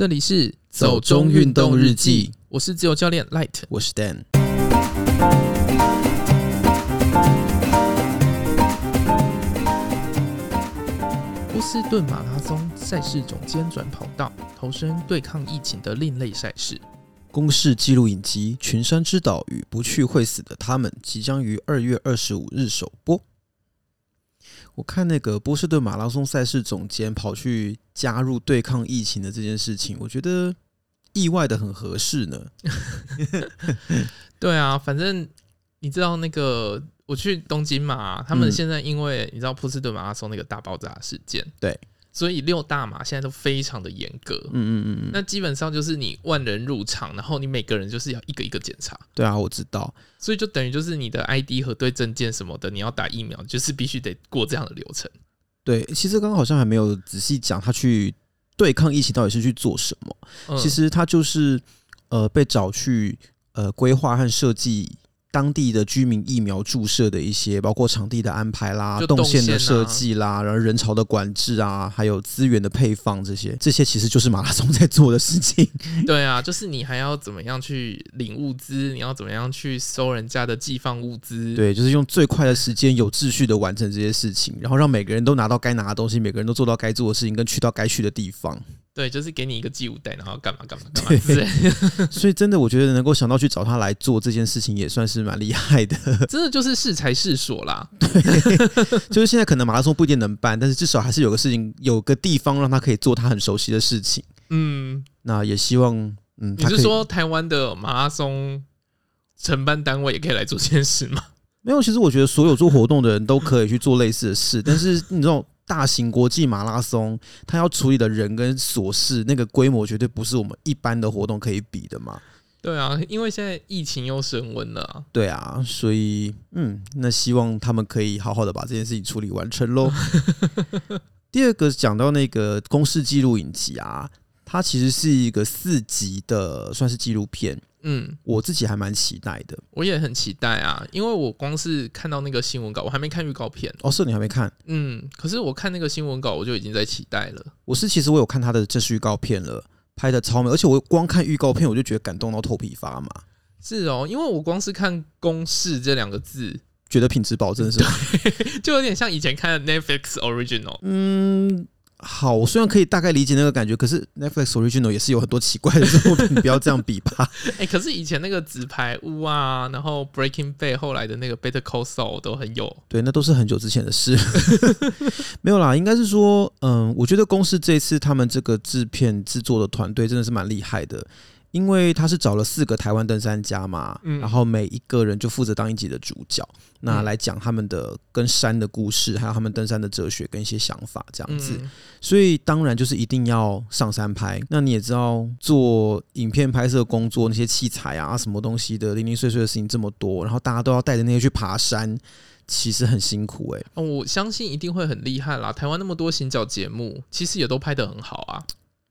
这里是走中运动日记，我是自由教练 Light，我是 Dan。波士顿马拉松赛事总监转跑道，投身对抗疫情的另类赛事。公式记录影集《群山之岛》与不去会死的他们，即将于二月二十五日首播。我看那个波士顿马拉松赛事总监跑去加入对抗疫情的这件事情，我觉得意外的很合适呢。对啊，反正你知道那个我去东京嘛，他们现在因为你知道波士顿马拉松那个大爆炸事件，对。所以六大马现在都非常的严格，嗯嗯嗯，那基本上就是你万人入场，然后你每个人就是要一个一个检查。对啊，我知道，所以就等于就是你的 ID 核对证件什么的，你要打疫苗，就是必须得过这样的流程。对，其实刚刚好像还没有仔细讲他去对抗疫情到底是去做什么。嗯、其实他就是呃被找去呃规划和设计。当地的居民疫苗注射的一些，包括场地的安排啦、动线的设计啦，然后人潮的管制啊，还有资源的配放这些，这些其实就是马拉松在做的事情。对啊，就是你还要怎么样去领物资，你要怎么样去收人家的寄放物资。对，就是用最快的时间，有秩序的完成这些事情，然后让每个人都拿到该拿的东西，每个人都做到该做的事情，跟去到该去的地方。对，就是给你一个寄物袋，然后干嘛干嘛干嘛。对，所以真的，我觉得能够想到去找他来做这件事情，也算是蛮厉害的。真的就是适才适所啦。对，就是现在可能马拉松不一定能办，但是至少还是有个事情，有个地方让他可以做他很熟悉的事情。嗯，那也希望，嗯，你是说台湾的马拉松承办单位也可以来做这件事吗？没有，其实我觉得所有做活动的人都可以去做类似的事，但是你知道。大型国际马拉松，它要处理的人跟琐事，那个规模绝对不是我们一般的活动可以比的嘛。对啊，因为现在疫情又升温了啊。对啊，所以嗯，那希望他们可以好好的把这件事情处理完成喽。第二个讲到那个公式记录影集啊，它其实是一个四集的，算是纪录片。嗯，我自己还蛮期待的，我也很期待啊，因为我光是看到那个新闻稿，我还没看预告片哦。是你还没看？嗯，可是我看那个新闻稿，我就已经在期待了。我是其实我有看他的正式预告片了，拍的超美，而且我光看预告片，我就觉得感动到头皮发麻。是哦，因为我光是看“公式”这两个字，觉得品质保证是吧，就有点像以前看的 Netflix Original。嗯。好，我虽然可以大概理解那个感觉，可是 Netflix Original 也是有很多奇怪的作品，你不要这样比吧。哎、欸，可是以前那个纸牌屋啊，然后 Breaking Bad 后来的那个 Better Call Saul 都很有。对，那都是很久之前的事。没有啦，应该是说，嗯，我觉得公司这次他们这个制片制作的团队真的是蛮厉害的。因为他是找了四个台湾登山家嘛，嗯、然后每一个人就负责当一集的主角，嗯、那来讲他们的跟山的故事，还有他们登山的哲学跟一些想法这样子。嗯、所以当然就是一定要上山拍。那你也知道，做影片拍摄工作那些器材啊，什么东西的零零碎碎的事情这么多，然后大家都要带着那些去爬山，其实很辛苦哎、欸。哦，我相信一定会很厉害啦。台湾那么多行脚节目，其实也都拍得很好啊。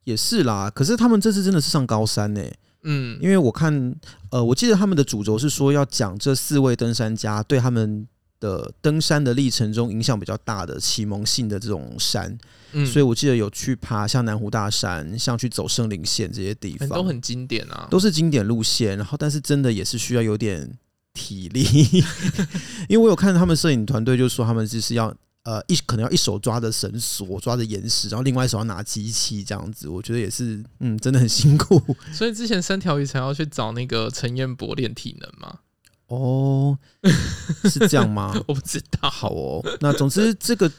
也是啦，可是他们这次真的是上高山呢、欸。嗯，因为我看，呃，我记得他们的主轴是说要讲这四位登山家对他们的登山的历程中影响比较大的启蒙性的这种山。嗯，所以我记得有去爬像南湖大山，像去走圣灵线这些地方，都很经典啊，都是经典路线。然后，但是真的也是需要有点体力，因为我有看他们摄影团队就说他们就是要。呃，一可能要一手抓着绳索，抓着岩石，然后另外一手要拿机器，这样子，我觉得也是，嗯，真的很辛苦。所以之前三条鱼才要去找那个陈彦博练体能吗？哦，是这样吗？我不知道。好哦，那总之这个。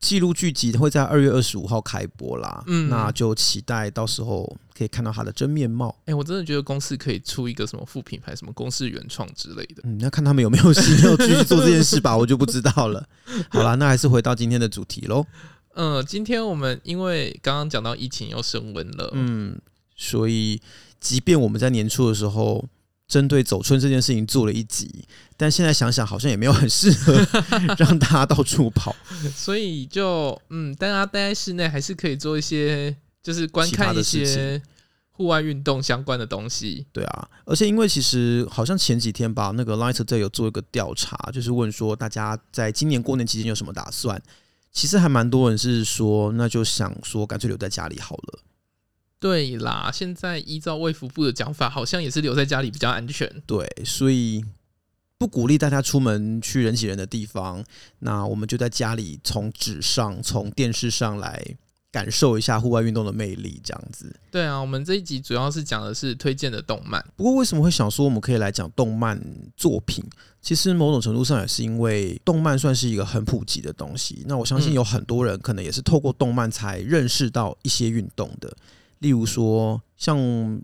纪录剧集会在二月二十五号开播啦，嗯，那就期待到时候可以看到它的真面貌。哎、欸，我真的觉得公司可以出一个什么副品牌，什么公司原创之类的。嗯，那看他们有没有心要继续做这件事吧，我就不知道了。好啦，那还是回到今天的主题喽。嗯，今天我们因为刚刚讲到疫情又升温了，嗯，所以即便我们在年初的时候。针对走春这件事情做了一集，但现在想想好像也没有很适合 让大家到处跑，所以就嗯，大家待在室内还是可以做一些，就是观看一些户外运动相关的东西。对啊，而且因为其实好像前几天吧，那个 Light 这有做一个调查，就是问说大家在今年过年期间有什么打算。其实还蛮多人是说，那就想说干脆留在家里好了。对啦，现在依照卫福部的讲法，好像也是留在家里比较安全。对，所以不鼓励大家出门去人挤人的地方。那我们就在家里，从纸上、从电视上来感受一下户外运动的魅力，这样子。对啊，我们这一集主要是讲的是推荐的动漫。不过为什么会想说我们可以来讲动漫作品？其实某种程度上也是因为动漫算是一个很普及的东西。那我相信有很多人可能也是透过动漫才认识到一些运动的。例如说，像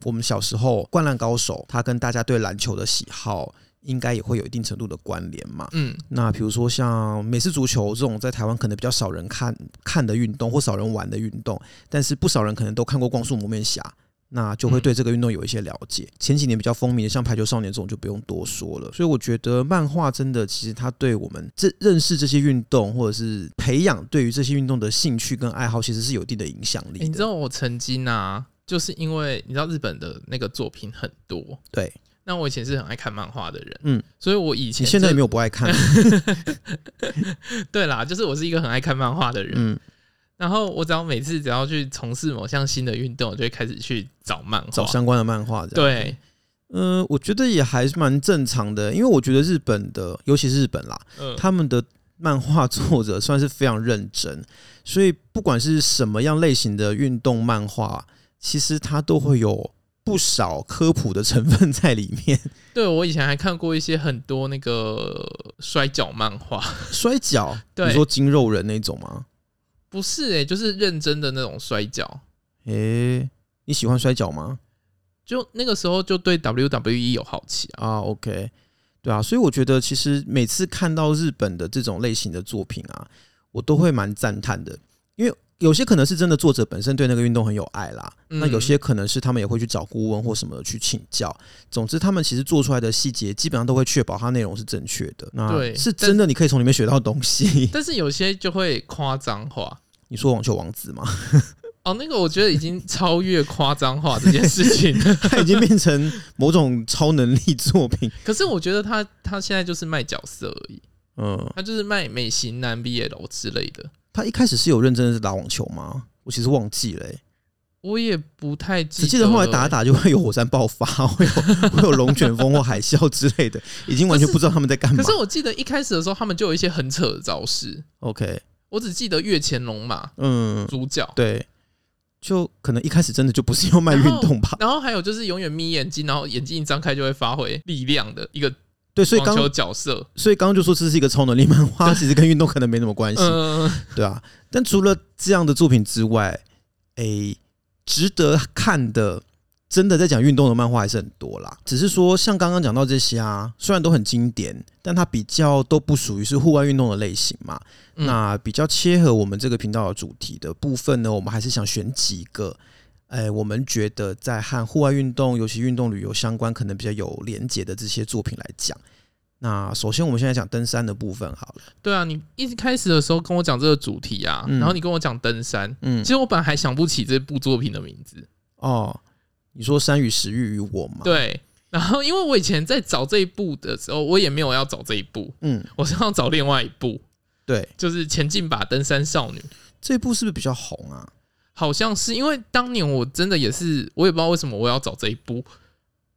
我们小时候《灌篮高手》，他跟大家对篮球的喜好应该也会有一定程度的关联嘛。嗯，那比如说像美式足球这种在台湾可能比较少人看看的运动，或少人玩的运动，但是不少人可能都看过《光速蒙面侠》。那就会对这个运动有一些了解。前几年比较风靡的，像排球少年这种就不用多说了。所以我觉得漫画真的，其实它对我们这认识这些运动，或者是培养对于这些运动的兴趣跟爱好，其实是有一定的影响力的。你知道我曾经啊，就是因为你知道日本的那个作品很多，对。那我以前是很爱看漫画的人，嗯，所以我以前现在也没有不爱看。对啦，就是我是一个很爱看漫画的人，嗯。然后我只要每次只要去从事某项新的运动，我就会开始去找漫画，找相关的漫画。对，嗯、呃，我觉得也还是蛮正常的，因为我觉得日本的，尤其是日本啦，嗯、他们的漫画作者算是非常认真，所以不管是什么样类型的运动漫画，其实它都会有不少科普的成分在里面。对，我以前还看过一些很多那个摔角漫画，摔角，对，你说筋肉人那种吗？不是哎、欸，就是认真的那种摔跤。诶、欸，你喜欢摔跤吗？就那个时候就对 WWE 有好奇啊。啊，OK，对啊，所以我觉得其实每次看到日本的这种类型的作品啊，我都会蛮赞叹的，因为。有些可能是真的作者本身对那个运动很有爱啦，嗯、那有些可能是他们也会去找顾问或什么去请教。总之，他们其实做出来的细节基本上都会确保它内容是正确的。那对，是真的，你可以从里面学到东西。但是有些就会夸张化。你说网球王子吗？哦，那个我觉得已经超越夸张化这件事情了，它已经变成某种超能力作品。可是我觉得他他现在就是卖角色而已，嗯，他就是卖美型男 BL 之类的。他一开始是有认真的打网球吗？我其实忘记了、欸，我也不太记得。只记得后来打打就会有火山爆发，会有会有龙卷风或海啸之类的，已经完全不知道他们在干嘛。可是我记得一开始的时候，他们就有一些很扯的招式。OK，我只记得月前龙嘛，嗯，主角对，就可能一开始真的就不是要卖运动吧。然后还有就是永远眯眼睛，然后眼睛一张开就会发挥力量的一个。对，所以刚角色，所以刚刚就说这是一个超能力漫画，其实跟运动可能没什么关系，对啊。但除了这样的作品之外，诶，值得看的，真的在讲运动的漫画还是很多啦。只是说，像刚刚讲到这些啊，虽然都很经典，但它比较都不属于是户外运动的类型嘛。那比较切合我们这个频道的主题的部分呢，我们还是想选几个。哎，我们觉得在和户外运动、尤其运动旅游相关，可能比较有连结的这些作品来讲。那首先，我们现在讲登山的部分好了。对啊，你一开始的时候跟我讲这个主题啊，嗯、然后你跟我讲登山，嗯，其实我本来还想不起这部作品的名字。哦，你说《山与食欲与我》吗？对。然后，因为我以前在找这一部的时候，我也没有要找这一部，嗯，我是要找另外一部。对，就是《前进吧，登山少女》。这一部是不是比较红啊？好像是因为当年我真的也是，我也不知道为什么我要找这一部，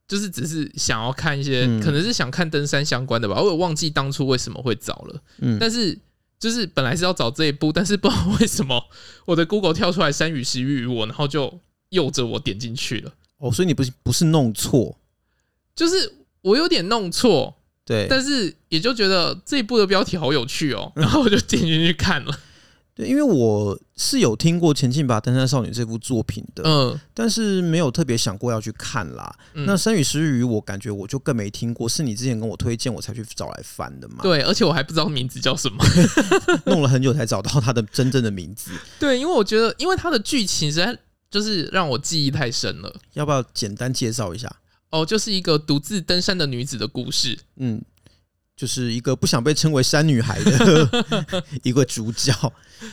就是只是想要看一些，嗯、可能是想看登山相关的吧。我也忘记当初为什么会找了，嗯，但是就是本来是要找这一部，但是不知道为什么我的 Google 跳出来《山与食欲与我》，然后就诱着我点进去了。哦，所以你不是不是弄错，就是我有点弄错，对，但是也就觉得这一部的标题好有趣哦，然后我就点进去看了。对，因为我是有听过《前进吧，登山少女》这部作品的，嗯，但是没有特别想过要去看啦。嗯、那《山与食欲与我》，感觉我就更没听过，是你之前跟我推荐，我才去找来翻的嘛。对，而且我还不知道名字叫什么，弄了很久才找到它的真正的名字。对，因为我觉得，因为它的剧情实在就是让我记忆太深了。要不要简单介绍一下？哦，就是一个独自登山的女子的故事。嗯。就是一个不想被称为山女孩的 一个主角，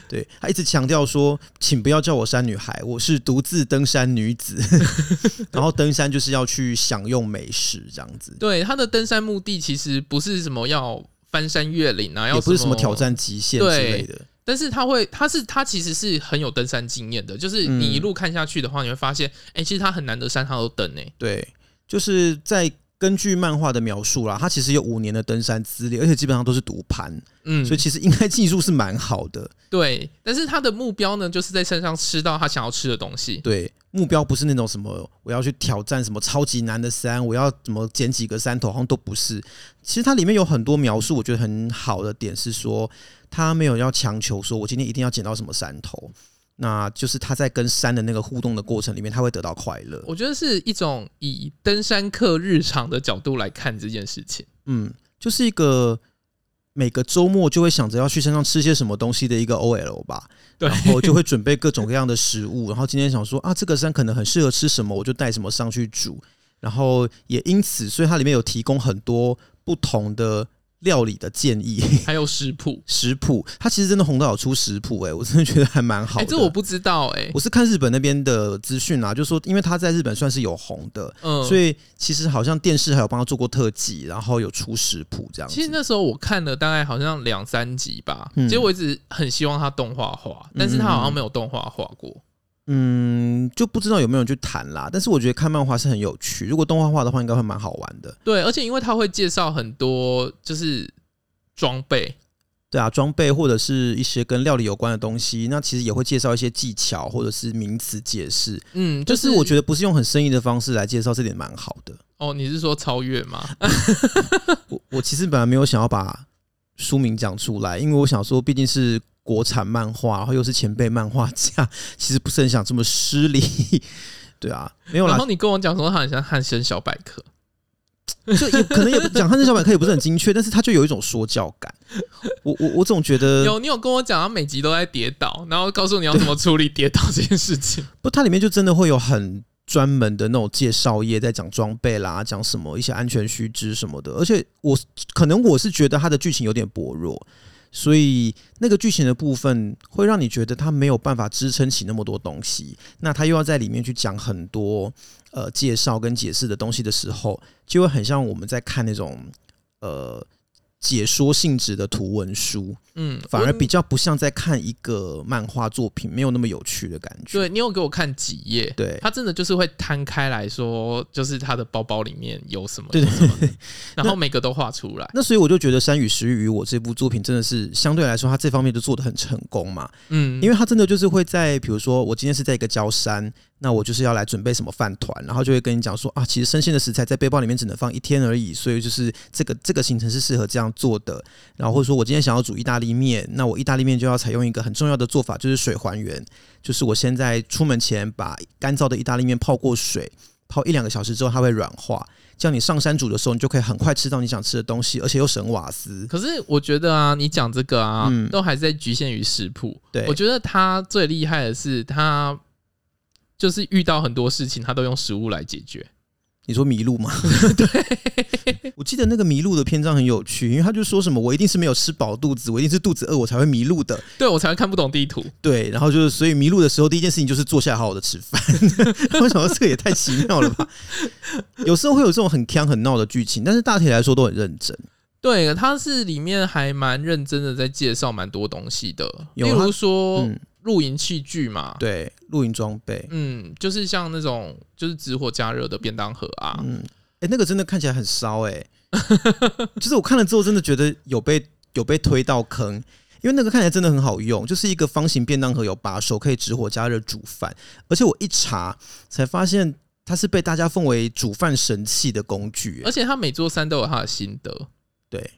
对，他一直强调说，请不要叫我山女孩，我是独自登山女子。然后登山就是要去享用美食，这样子。对，他的登山目的其实不是什么要翻山越岭啊，也不是什么挑战极限之类的。但是他会，他是他其实是很有登山经验的，就是你一路看下去的话，你会发现，哎、欸，其实他很难得山他都登呢。对，就是在根据漫画的描述啦，他其实有五年的登山资历，而且基本上都是独攀，嗯，所以其实应该技术是蛮好的。对，但是他的目标呢，就是在山上吃到他想要吃的东西。对，目标不是那种什么我要去挑战什么超级难的山，我要怎么捡几个山头，好像都不是。其实它里面有很多描述，我觉得很好的点是说。他没有要强求说，我今天一定要捡到什么山头，那就是他在跟山的那个互动的过程里面，他会得到快乐。我觉得是一种以登山客日常的角度来看这件事情。嗯，就是一个每个周末就会想着要去山上吃些什么东西的一个 OL 吧。对，然后就会准备各种各样的食物，然后今天想说啊，这个山可能很适合吃什么，我就带什么上去煮。然后也因此，所以它里面有提供很多不同的。料理的建议，还有食谱，食谱，他其实真的红岛有出食谱，哎，我真的觉得还蛮好的。哎、欸，这我不知道、欸，哎，我是看日本那边的资讯啊，就是说，因为他在日本算是有红的，嗯，所以其实好像电视还有帮他做过特辑，然后有出食谱这样。其实那时候我看了大概好像两三集吧，嗯、其实我一直很希望他动画化，但是他好像没有动画化过。嗯，就不知道有没有人去谈啦。但是我觉得看漫画是很有趣，如果动画化的话，应该会蛮好玩的。对，而且因为他会介绍很多就是装备，对啊，装备或者是一些跟料理有关的东西，那其实也会介绍一些技巧或者是名词解释。嗯，就是、就是我觉得不是用很生硬的方式来介绍，这点蛮好的。哦，你是说超越吗？我我其实本来没有想要把书名讲出来，因为我想说，毕竟是。国产漫画，然后又是前辈漫画家，其实不是很想这么失礼，对啊，没有啦。然后你跟我讲说他很像汉森小百科，就也可能也讲汉森小百科也不是很精确，但是他就有一种说教感。我我我总觉得有你有跟我讲，他每集都在跌倒，然后告诉你要怎么处理跌倒这件事情。不，它里面就真的会有很专门的那种介绍页，在讲装备啦，讲什么一些安全须知什么的。而且我可能我是觉得它的剧情有点薄弱。所以那个剧情的部分会让你觉得他没有办法支撑起那么多东西，那他又要在里面去讲很多呃介绍跟解释的东西的时候，就会很像我们在看那种呃。解说性质的图文书，嗯，反而比较不像在看一个漫画作品，没有那么有趣的感觉。对，你有给我看几页？对，他真的就是会摊开来说，就是他的包包里面有什么，对对对，然后每个都画出来那。那所以我就觉得《山与食欲与我》这部作品真的是相对来说，他这方面就做的很成功嘛。嗯，因为他真的就是会在，比如说我今天是在一个郊山。那我就是要来准备什么饭团，然后就会跟你讲说啊，其实生鲜的食材在背包里面只能放一天而已，所以就是这个这个行程是适合这样做的。然后或者说我今天想要煮意大利面，那我意大利面就要采用一个很重要的做法，就是水还原，就是我现在出门前把干燥的意大利面泡过水，泡一两个小时之后它会软化，这样你上山煮的时候，你就可以很快吃到你想吃的东西，而且又省瓦斯。可是我觉得啊，你讲这个啊，嗯、都还是在局限于食谱。对，我觉得他最厉害的是他。就是遇到很多事情，他都用食物来解决。你说迷路吗？对，我记得那个迷路的篇章很有趣，因为他就说什么：“我一定是没有吃饱肚子，我一定是肚子饿，我才会迷路的。”对，我才会看不懂地图。对，然后就是所以迷路的时候，第一件事情就是坐下来好好的吃饭。我想到这个也太奇妙了吧？有时候会有这种很腔很闹的剧情，但是大体来说都很认真。对，他是里面还蛮认真的在介绍蛮多东西的，例如说。嗯露营器具嘛，对，露营装备，嗯，就是像那种就是直火加热的便当盒啊，嗯，哎、欸，那个真的看起来很烧，哎，就是我看了之后真的觉得有被有被推到坑，因为那个看起来真的很好用，就是一个方形便当盒，有把手可以直火加热煮饭，而且我一查才发现它是被大家奉为煮饭神器的工具，而且它每座山都有它的心得，对。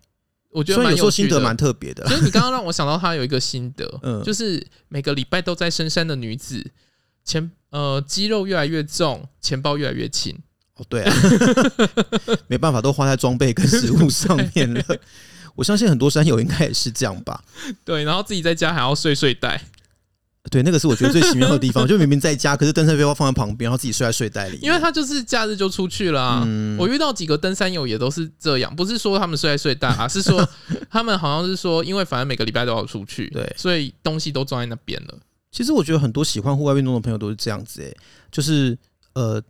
我觉得蛮有，有心得，蛮特别的。所以你刚刚让我想到，他有一个心得，嗯，就是每个礼拜都在深山的女子，钱呃肌肉越来越重，钱包越来越轻。哦，对啊，没办法，都花在装备跟食物上 面了。我相信很多山友应该也是这样吧。对，然后自己在家还要睡睡袋。对，那个是我觉得最奇妙的地方，就明明在家，可是登山背包放在旁边，然后自己睡在睡袋里。因为他就是假日就出去了啊。嗯，我遇到几个登山友也都是这样，不是说他们睡在睡袋啊，是说 他们好像是说，因为反正每个礼拜都要出去，对，所以东西都装在那边了。其实我觉得很多喜欢户外运动的朋友都是这样子，哎，就是呃，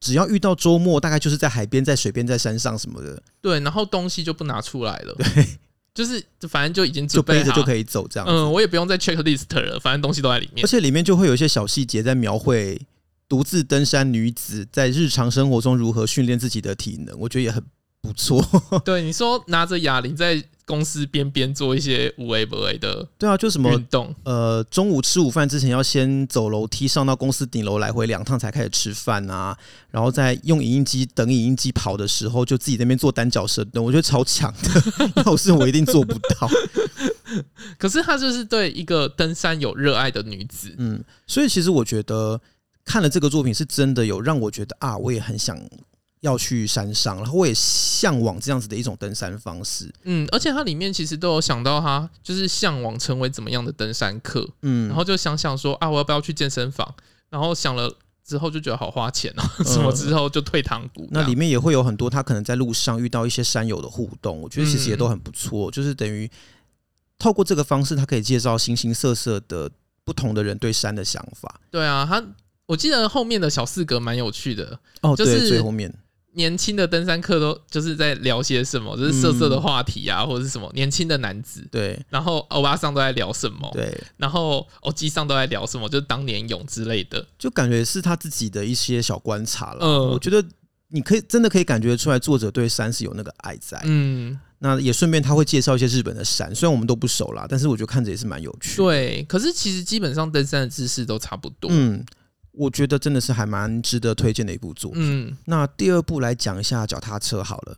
只要遇到周末，大概就是在海边、在水边、在山上什么的。对，然后东西就不拿出来了。对。就是反正就已经准备就背着就可以走这样。嗯，我也不用再 checklist 了，反正东西都在里面。而且里面就会有一些小细节在描绘独自登山女子在日常生活中如何训练自己的体能，我觉得也很不错。对，你说拿着哑铃在。公司边边做一些无为不为的，对啊，就什么运动，呃，中午吃午饭之前要先走楼梯上到公司顶楼来回两趟才开始吃饭啊，然后在用影音机等影音机跑的时候，就自己在那边做单脚深蹲，我觉得超强的，要是我一定做不到。可是她就是对一个登山有热爱的女子，嗯，所以其实我觉得看了这个作品是真的有让我觉得啊，我也很想。要去山上，然后我也向往这样子的一种登山方式。嗯，而且它里面其实都有想到，他就是向往成为怎么样的登山客。嗯，然后就想想说啊，我要不要去健身房？然后想了之后就觉得好花钱啊，什么之后就退堂鼓。那里面也会有很多他可能在路上遇到一些山友的互动，我觉得其实也都很不错。就是等于透过这个方式，他可以介绍形形色色的不同的人对山的想法。对啊，他我记得后面的小四格蛮有趣的哦，就是对，最后面。年轻的登山客都就是在聊些什么，就是色色的话题啊，嗯、或者是什么年轻的男子。对，然后欧巴桑都在聊什么？对，然后欧吉桑都在聊什么？就是当年勇之类的，就感觉是他自己的一些小观察了。嗯，我觉得你可以真的可以感觉出来，作者对山是有那个爱在。嗯，那也顺便他会介绍一些日本的山，虽然我们都不熟啦，但是我觉得看着也是蛮有趣的。对，可是其实基本上登山的知识都差不多。嗯。我觉得真的是还蛮值得推荐的一部作品。嗯，那第二部来讲一下脚踏车好了。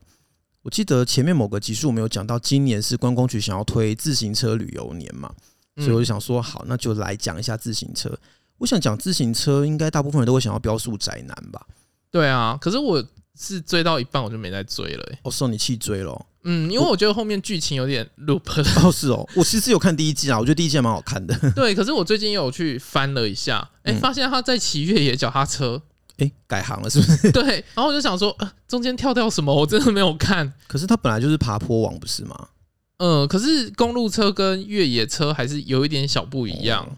我记得前面某个集数我们有讲到，今年是观光局想要推自行车旅游年嘛，所以我就想说，好，那就来讲一下自行车。我想讲自行车，应该大部分人都会想要标速宅男吧？对啊，可是我。是追到一半我就没再追了，欸，我受你气追了。嗯，因为我觉得后面剧情有点 loop 了。哦，是哦，我其实有看第一季啊，我觉得第一季还蛮好看的。对，可是我最近又有去翻了一下，哎，发现他在骑越野脚踏车，哎，改行了是不是？对，然后我就想说，呃，中间跳掉什么？我真的没有看。可是他本来就是爬坡王，不是吗？嗯，可是公路车跟越野车还是有一点小不一样。哦，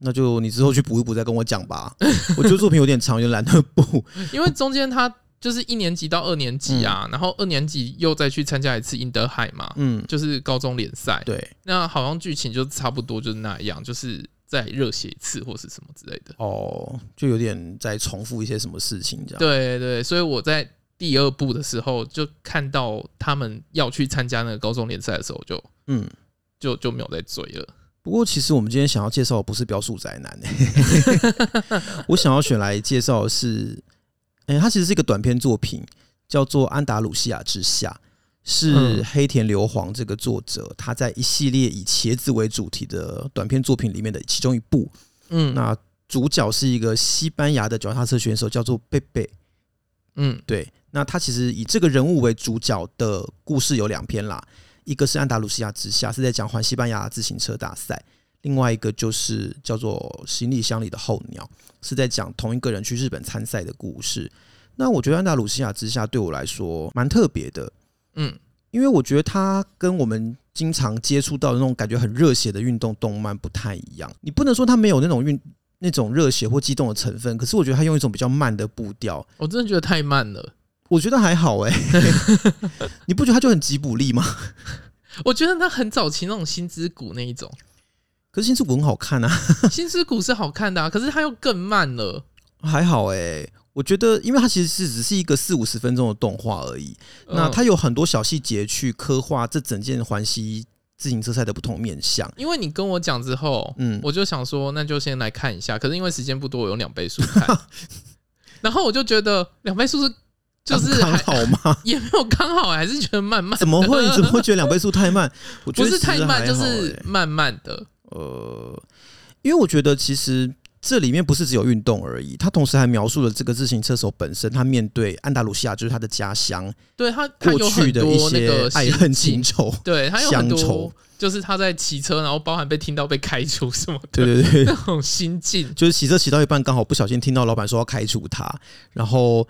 那就你之后去补一补，再跟我讲吧。我觉得作品有点长，有点懒得补，因为中间他。就是一年级到二年级啊，嗯、然后二年级又再去参加一次英德海嘛，嗯，就是高中联赛。对，那好像剧情就差不多就是那样，就是再热血一次或是什么之类的。哦，就有点在重复一些什么事情这样。对对，所以我在第二部的时候就看到他们要去参加那个高中联赛的时候就，就嗯，就就没有再追了。不过其实我们今天想要介绍的不是标速宅男、欸，我想要选来介绍的是。哎、欸，它其实是一个短篇作品，叫做《安达鲁西亚之下》，是黑田硫磺这个作者他在一系列以茄子为主题的短篇作品里面的其中一部。嗯，那主角是一个西班牙的脚踏车选手，叫做贝贝。嗯，对。那他其实以这个人物为主角的故事有两篇啦，一个是《安达鲁西亚之下》，是在讲环西班牙自行车大赛。另外一个就是叫做行李箱里的候鸟，是在讲同一个人去日本参赛的故事。那我觉得安达鲁西亚之下对我来说蛮特别的，嗯，因为我觉得它跟我们经常接触到的那种感觉很热血的运动动漫不太一样。你不能说它没有那种运那种热血或激动的成分，可是我觉得它用一种比较慢的步调。我真的觉得太慢了。我觉得还好哎、欸，你不觉得它就很吉卜力吗？我觉得它很早期那种心之谷那一种。可是《新之谷》很好看啊，《新之谷》是好看的啊，可是它又更慢了。还好哎、欸，我觉得，因为它其实是只是一个四五十分钟的动画而已。那它有很多小细节去刻画这整件环西自行车赛的不同面向。因为你跟我讲之后，嗯，我就想说，那就先来看一下。可是因为时间不多，我用两倍速看，然后我就觉觉得两倍速是就是刚好吗？也没有刚好，还是觉得慢慢。怎么会？怎么会觉得两倍速太慢？我觉得不是太慢，就是慢慢的。呃，因为我觉得其实这里面不是只有运动而已，他同时还描述了这个自行车手本身，他面对安达鲁西亚就是他的家乡，对他过去的一些爱恨情仇，对他有很多就是他在骑车，然后包含被听到被开除什么的，对对对，那种心境，就是骑车骑到一半，刚好不小心听到老板说要开除他，然后。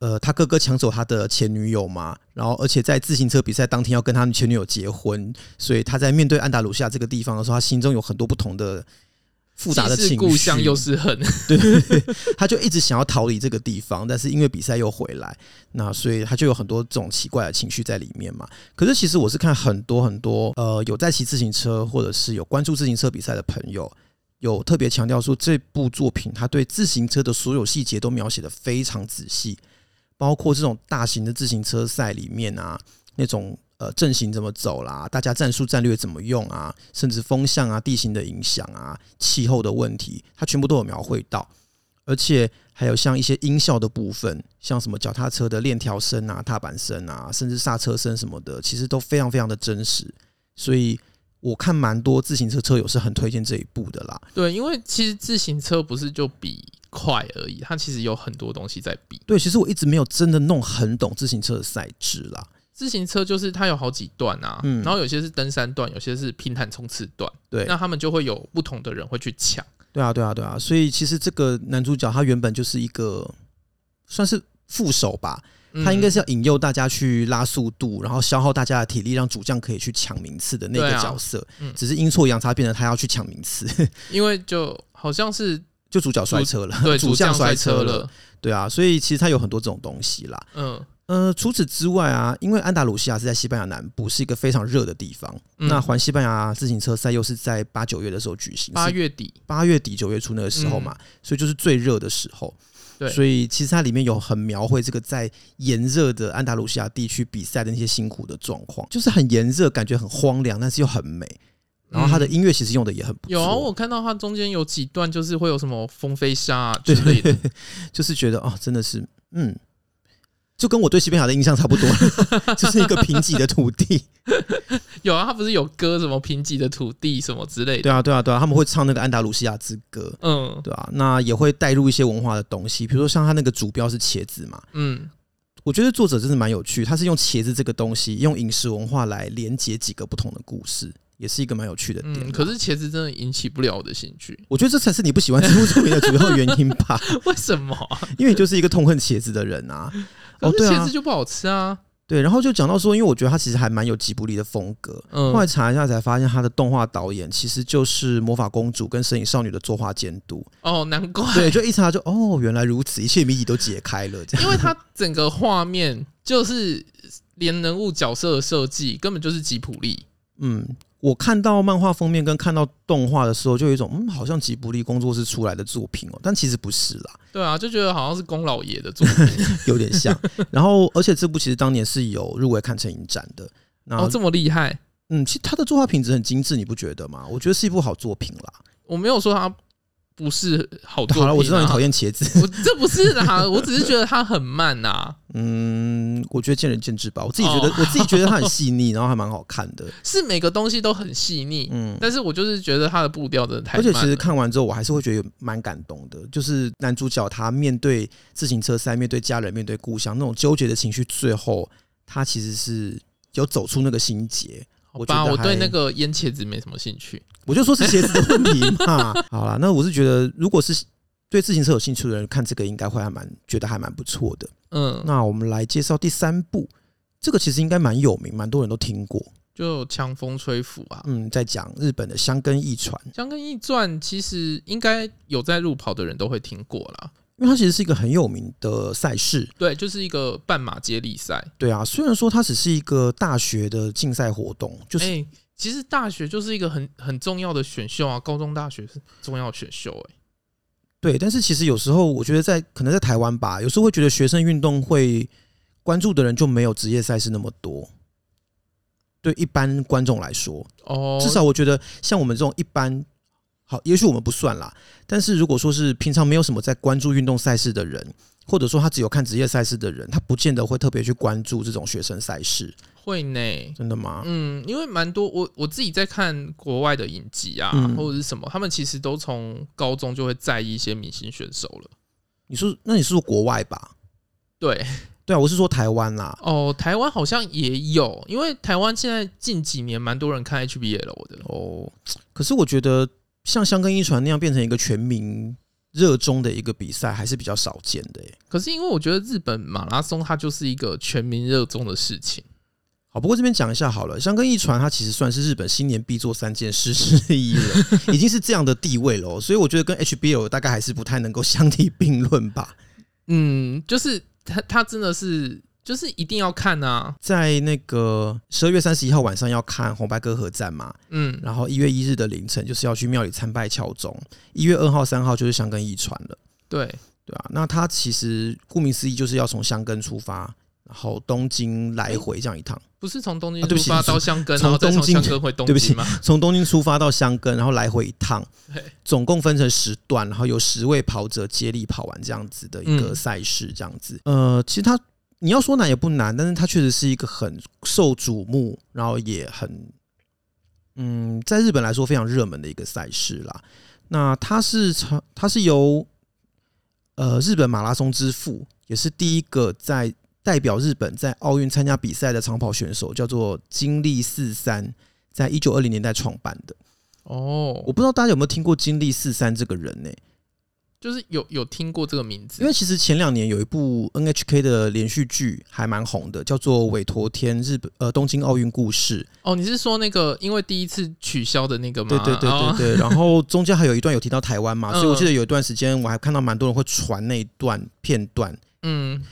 呃，他哥哥抢走他的前女友嘛，然后而且在自行车比赛当天要跟他前女友结婚，所以他在面对安达鲁西亚这个地方的时候，他心中有很多不同的复杂的情绪，故乡又是恨，对，对，对，他就一直想要逃离这个地方，但是因为比赛又回来，那所以他就有很多这种奇怪的情绪在里面嘛。可是其实我是看很多很多呃有在骑自行车或者是有关注自行车比赛的朋友，有特别强调说这部作品他对自行车的所有细节都描写的非常仔细，包括这种大型的自行车赛里面啊那种。呃，阵型怎么走啦？大家战术战略怎么用啊？甚至风向啊、地形的影响啊、气候的问题，它全部都有描绘到。而且还有像一些音效的部分，像什么脚踏车的链条声啊、踏板声啊，甚至刹车声什么的，其实都非常非常的真实。所以我看蛮多自行车车友是很推荐这一部的啦。对，因为其实自行车不是就比快而已，它其实有很多东西在比。对，其实我一直没有真的弄很懂自行车的赛制啦。自行车就是它有好几段啊，嗯，然后有些是登山段，有些是平坦冲刺段，对，那他们就会有不同的人会去抢，对啊，对啊，对啊，所以其实这个男主角他原本就是一个算是副手吧，他应该是要引诱大家去拉速度，然后消耗大家的体力，让主将可以去抢名次的那个角色，嗯，只是阴错阳差变成他要去抢名次，因为就好像是就主角摔车了，对，主将摔车了，对啊，所以其实他有很多这种东西啦，嗯。呃，除此之外啊，因为安达鲁西亚是在西班牙南部，是一个非常热的地方。嗯、那环西班牙自行车赛又是在八九月的时候举行，八月底、八月底九月初那个时候嘛，嗯、所以就是最热的时候。对，所以其实它里面有很描绘这个在炎热的安达卢西亚地区比赛的那些辛苦的状况，就是很炎热，感觉很荒凉，但是又很美。然后它的音乐其实用的也很不错。有啊，我看到它中间有几段就是会有什么风飞沙啊之类的，就是觉得哦，真的是嗯。就跟我对西班牙的印象差不多，就是一个贫瘠的土地。有啊，他不是有歌什么贫瘠的土地什么之类的？对啊，对啊，对啊，他们会唱那个安达鲁西亚之歌，嗯，对啊，那也会带入一些文化的东西，比如说像他那个主标是茄子嘛，嗯，我觉得作者真的蛮有趣，他是用茄子这个东西，用饮食文化来连接几个不同的故事，也是一个蛮有趣的点。嗯，可是茄子真的引起不了我的兴趣，我觉得这才是你不喜欢这部作品的主要原因吧？为什么？因为你就是一个痛恨茄子的人啊。哦，对啊，茄子就不好吃啊。对，然后就讲到说，因为我觉得他其实还蛮有吉卜力的风格。嗯，后来查一下才发现，他的动画导演其实就是《魔法公主》跟《神隐少女》的作画监督。哦，难怪。对，就一查就哦，原来如此，一切谜底都解开了。这样，因为他整个画面就是连人物角色的设计根本就是吉卜力。嗯。我看到漫画封面跟看到动画的时候，就有一种嗯，好像吉卜力工作室出来的作品哦，但其实不是啦。对啊，就觉得好像是宫老爷的作品，有点像。然后，而且这部其实当年是有入围看成影展的。哦，这么厉害？嗯，其实他的作画品质很精致，你不觉得吗？我觉得是一部好作品啦。我没有说他。不是好多、啊。好了，我知道你讨厌茄子。我这不是啦，我只是觉得他很慢呐、啊。嗯，我觉得见仁见智吧。我自己觉得，哦、我自己觉得它很细腻，然后还蛮好看的。是每个东西都很细腻，嗯，但是我就是觉得它的步调真的太慢。而且其实看完之后，我还是会觉得蛮感动的。就是男主角他面对自行车赛，面对家人，面对故乡那种纠结的情绪，最后他其实是有走出那个心结。我吧，我对那个腌茄子没什么兴趣，我就说是茄子的问题嘛。好啦，那我是觉得，如果是对自行车有兴趣的人看这个，应该会还蛮觉得还蛮不错的。嗯，那我们来介绍第三部，这个其实应该蛮有名，蛮多人都听过，就《强风吹拂》啊。嗯，在讲日本的香根驿传，香根驿传其实应该有在路跑的人都会听过啦。因为它其实是一个很有名的赛事，对，就是一个半马接力赛。对啊，虽然说它只是一个大学的竞赛活动，就是、欸、其实大学就是一个很很重要的选秀啊，高中大学是重要选秀、欸，哎，对。但是其实有时候我觉得在可能在台湾吧，有时候会觉得学生运动会关注的人就没有职业赛事那么多。对一般观众来说，哦，至少我觉得像我们这种一般。好，也许我们不算啦，但是如果说是平常没有什么在关注运动赛事的人，或者说他只有看职业赛事的人，他不见得会特别去关注这种学生赛事。会呢？真的吗？嗯，因为蛮多我我自己在看国外的影集啊，嗯、或者是什么，他们其实都从高中就会在意一些明星选手了。你说，那你是说国外吧？对，对啊，我是说台湾啦。哦，台湾好像也有，因为台湾现在近几年蛮多人看 HBL 的哦。可是我觉得。像香根一传那样变成一个全民热衷的一个比赛，还是比较少见的。可是因为我觉得日本马拉松它就是一个全民热衷的事情好，不过这边讲一下好了，香根一传它其实算是日本新年必做三件事之一了，已经是这样的地位了，所以我觉得跟 HBO 大概还是不太能够相提并论吧。嗯，就是它它真的是就是一定要看啊，在那个十二月三十一号晚上要看红白歌合战嘛，嗯，然后一月一日的凌晨就是要去庙里参拜敲钟，一月二号、三号就是香根一传了，对对啊，那它其实顾名思义就是要从香根出发。然后东京来回这样一趟，不是从东京出发到香根，从东京回东京吗？对不起，从东京出发到香根，然后来回一趟，总共分成十段，然后有十位跑者接力跑完这样子的一个赛事，这样子。呃，其实它你要说难也不难，但是它确实是一个很受瞩目，然后也很嗯，在日本来说非常热门的一个赛事啦。那它是它是由呃日本马拉松之父，也是第一个在代表日本在奥运参加比赛的长跑选手叫做金立四三，在一九二零年代创办的。哦，我不知道大家有没有听过金立四三这个人呢、欸？就是有有听过这个名字，因为其实前两年有一部 NHK 的连续剧还蛮红的，叫做《委托天日本呃东京奥运故事》。哦，你是说那个因为第一次取消的那个吗？对对对对对。然后中间还有一段有提到台湾嘛，所以我记得有一段时间我还看到蛮多人会传那一段片段。嗯。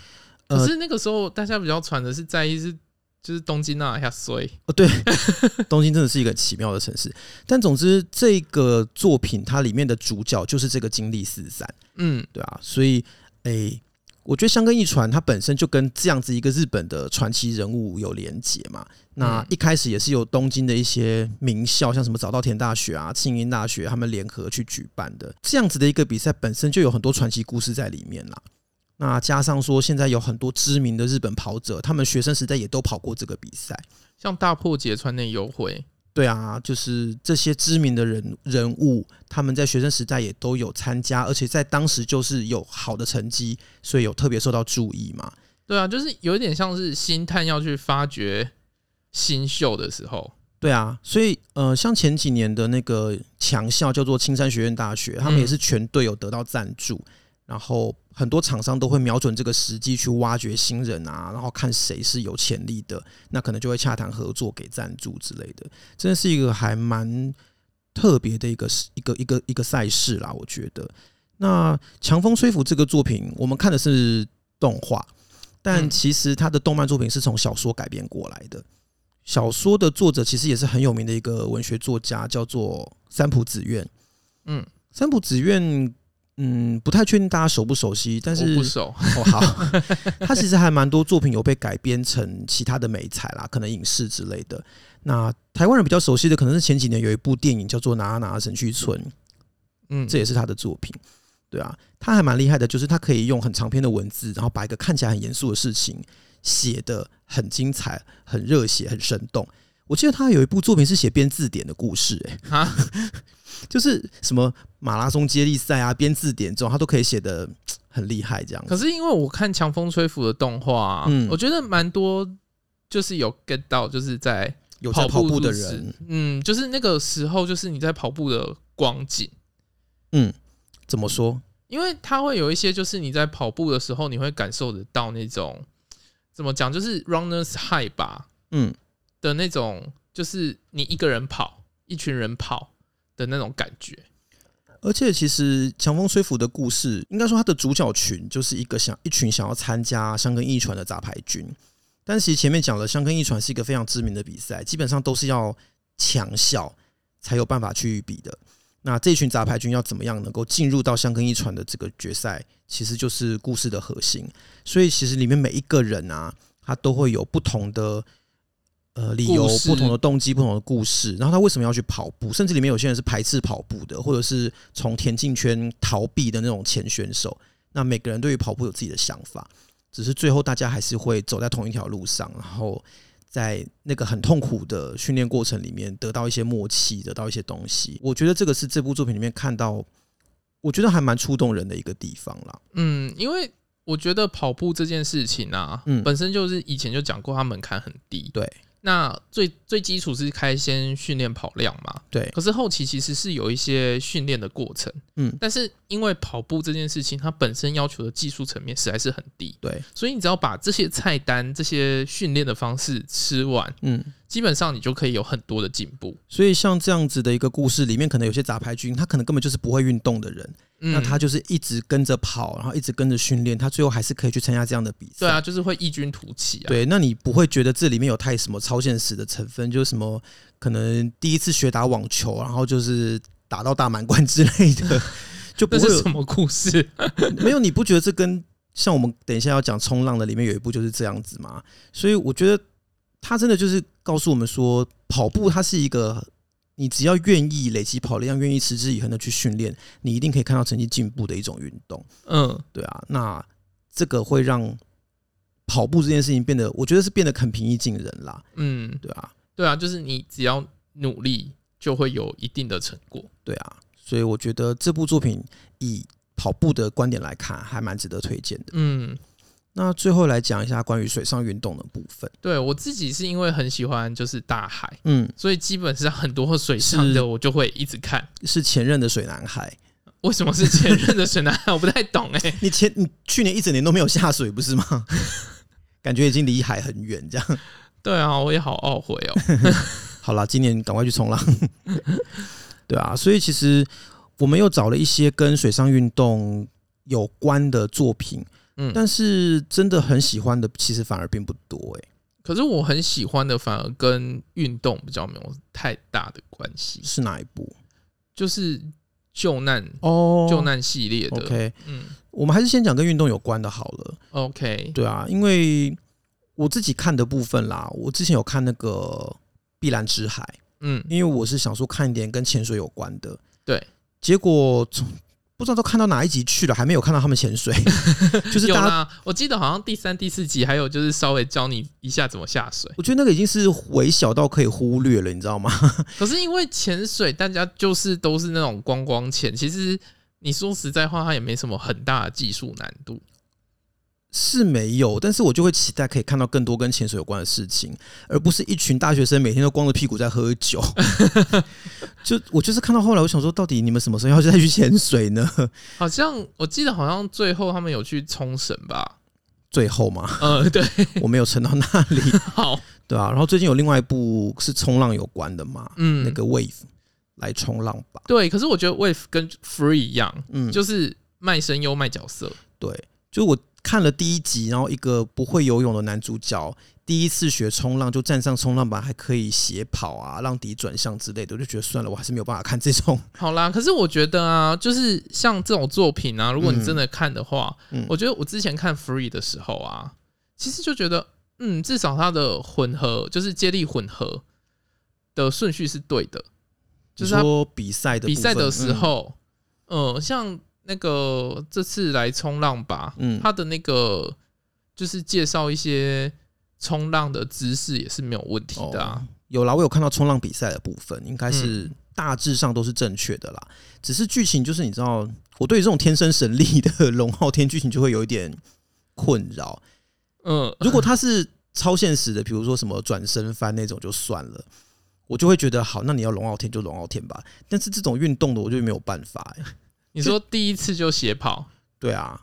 可是那个时候，大家比较传的是在意是就是东京那下衰哦，对，东京真的是一个奇妙的城市。但总之，这个作品它里面的主角就是这个经历四三，嗯，对啊，所以，诶、欸，我觉得香根一传它本身就跟这样子一个日本的传奇人物有连结嘛。那一开始也是由东京的一些名校，像什么早稻田大学啊、庆应大学，他们联合去举办的这样子的一个比赛，本身就有很多传奇故事在里面啦。那加上说，现在有很多知名的日本跑者，他们学生时代也都跑过这个比赛，像大破节川内优辉，对啊，就是这些知名的人人物，他们在学生时代也都有参加，而且在当时就是有好的成绩，所以有特别受到注意嘛。对啊，就是有一点像是星探要去发掘新秀的时候。对啊，所以呃，像前几年的那个强校叫做青山学院大学，他们也是全队有得到赞助。嗯然后很多厂商都会瞄准这个时机去挖掘新人啊，然后看谁是有潜力的，那可能就会洽谈合作给赞助之类的。真的是一个还蛮特别的一个一个一个一个赛事啦，我觉得。那强风吹拂这个作品，我们看的是动画，但其实他的动漫作品是从小说改编过来的。小说的作者其实也是很有名的一个文学作家，叫做三浦子苑。嗯，三浦子苑。嗯，不太确定大家熟不熟悉，但是不熟哦。好，他其实还蛮多作品有被改编成其他的美彩啦，可能影视之类的。那台湾人比较熟悉的，可能是前几年有一部电影叫做《哪哪神去村》，嗯，这也是他的作品。对啊，他还蛮厉害的，就是他可以用很长篇的文字，然后把一个看起来很严肃的事情写得很精彩、很热血、很生动。我记得他有一部作品是写编字典的故事，欸，哎，就是什么马拉松接力赛啊，编字典这种，他都可以写的很厉害这样。可是因为我看强风吹拂的动画，嗯，我觉得蛮多就是有 get 到，就是在有在跑步的人，嗯，就是那个时候，就是你在跑步的光景，嗯，怎么说？因为他会有一些，就是你在跑步的时候，你会感受得到那种怎么讲，就是 runners high 吧，嗯的那种，就是你一个人跑，一群人跑。的那种感觉，而且其实强风吹拂的故事，应该说它的主角群就是一个想一群想要参加香根一传的杂牌军。但其实前面讲了，香根一传是一个非常知名的比赛，基本上都是要强校才有办法去比的。那这群杂牌军要怎么样能够进入到香根一传的这个决赛，其实就是故事的核心。所以其实里面每一个人啊，他都会有不同的。呃，理由不同的动机，不同的故事，然后他为什么要去跑步？甚至里面有些人是排斥跑步的，或者是从田径圈逃避的那种前选手。那每个人对于跑步有自己的想法，只是最后大家还是会走在同一条路上，然后在那个很痛苦的训练过程里面得到一些默契，得到一些东西。我觉得这个是这部作品里面看到，我觉得还蛮触动人的一个地方啦。嗯，因为我觉得跑步这件事情啊，嗯，本身就是以前就讲过，它门槛很低，对。那最最基础是开先训练跑量嘛？对。可是后期其实是有一些训练的过程，嗯。但是因为跑步这件事情，它本身要求的技术层面实在是很低，对。所以你只要把这些菜单、这些训练的方式吃完，嗯，基本上你就可以有很多的进步。所以像这样子的一个故事里面，可能有些杂牌军，他可能根本就是不会运动的人。嗯、那他就是一直跟着跑，然后一直跟着训练，他最后还是可以去参加这样的比赛。对啊，就是会异军突起啊。对，那你不会觉得这里面有太什么超现实的成分？就是什么可能第一次学打网球，然后就是打到大满贯之类的，就不会有什么故事。没有，你不觉得这跟像我们等一下要讲冲浪的里面有一部就是这样子吗？所以我觉得他真的就是告诉我们说，跑步它是一个。你只要愿意累积跑量，愿意持之以恒的去训练，你一定可以看到成绩进步的一种运动。嗯，对啊，那这个会让跑步这件事情变得，我觉得是变得很平易近人啦。嗯，对啊，对啊，就是你只要努力，就会有一定的成果。对啊，所以我觉得这部作品以跑步的观点来看，还蛮值得推荐的。嗯。那最后来讲一下关于水上运动的部分。对，我自己是因为很喜欢就是大海，嗯，所以基本上很多水上的我就会一直看。是前任的水男孩？为什么是前任的水男孩？我不太懂哎、欸。你前你去年一整年都没有下水不是吗？感觉已经离海很远这样。对啊，我也好懊悔哦。好啦，今年赶快去冲浪。对啊，所以其实我们又找了一些跟水上运动有关的作品。嗯，但是真的很喜欢的，其实反而并不多哎、欸。可是我很喜欢的，反而跟运动比较没有太大的关系。是哪一部？就是救难哦，救难系列的。OK，嗯，我们还是先讲跟运动有关的好了。OK，对啊，因为我自己看的部分啦，我之前有看那个《碧蓝之海》，嗯，因为我是想说看一点跟潜水有关的。对，结果从不知道都看到哪一集去了，还没有看到他们潜水。就是大家，我记得好像第三、第四集还有就是稍微教你一下怎么下水。我觉得那个已经是微小到可以忽略了，你知道吗？可是因为潜水，大家就是都是那种光光潜，其实你说实在话，它也没什么很大的技术难度。是没有，但是我就会期待可以看到更多跟潜水有关的事情，而不是一群大学生每天都光着屁股在喝酒。就我就是看到后来，我想说，到底你们什么时候要再去潜水呢？好像我记得，好像最后他们有去冲绳吧？最后吗？呃，对，我没有沉到那里。好，对啊。然后最近有另外一部是冲浪有关的嘛？嗯，那个 Wave 来冲浪吧。对，可是我觉得 Wave 跟 Free 一样，嗯，就是卖声优卖角色。对，就我。看了第一集，然后一个不会游泳的男主角第一次学冲浪，就站上冲浪板还可以斜跑啊，浪底转向之类的，我就觉得算了，我还是没有办法看这种。好啦，可是我觉得啊，就是像这种作品啊，如果你真的看的话，嗯，我觉得我之前看 Free 的时候啊，其实就觉得，嗯，至少它的混合就是接力混合的顺序是对的，就是说比赛的比赛的时候，嗯，呃，像。那个这次来冲浪吧，嗯，他的那个就是介绍一些冲浪的知识也是没有问题的啊。哦、有啦，我有看到冲浪比赛的部分，应该是大致上都是正确的啦。嗯、只是剧情就是你知道，我对于这种天生神力的龙傲天剧情就会有一点困扰。嗯，如果他是超现实的，比如说什么转身翻那种就算了，我就会觉得好，那你要龙傲天就龙傲天吧。但是这种运动的，我就没有办法、欸。你说第一次就斜跑？对啊，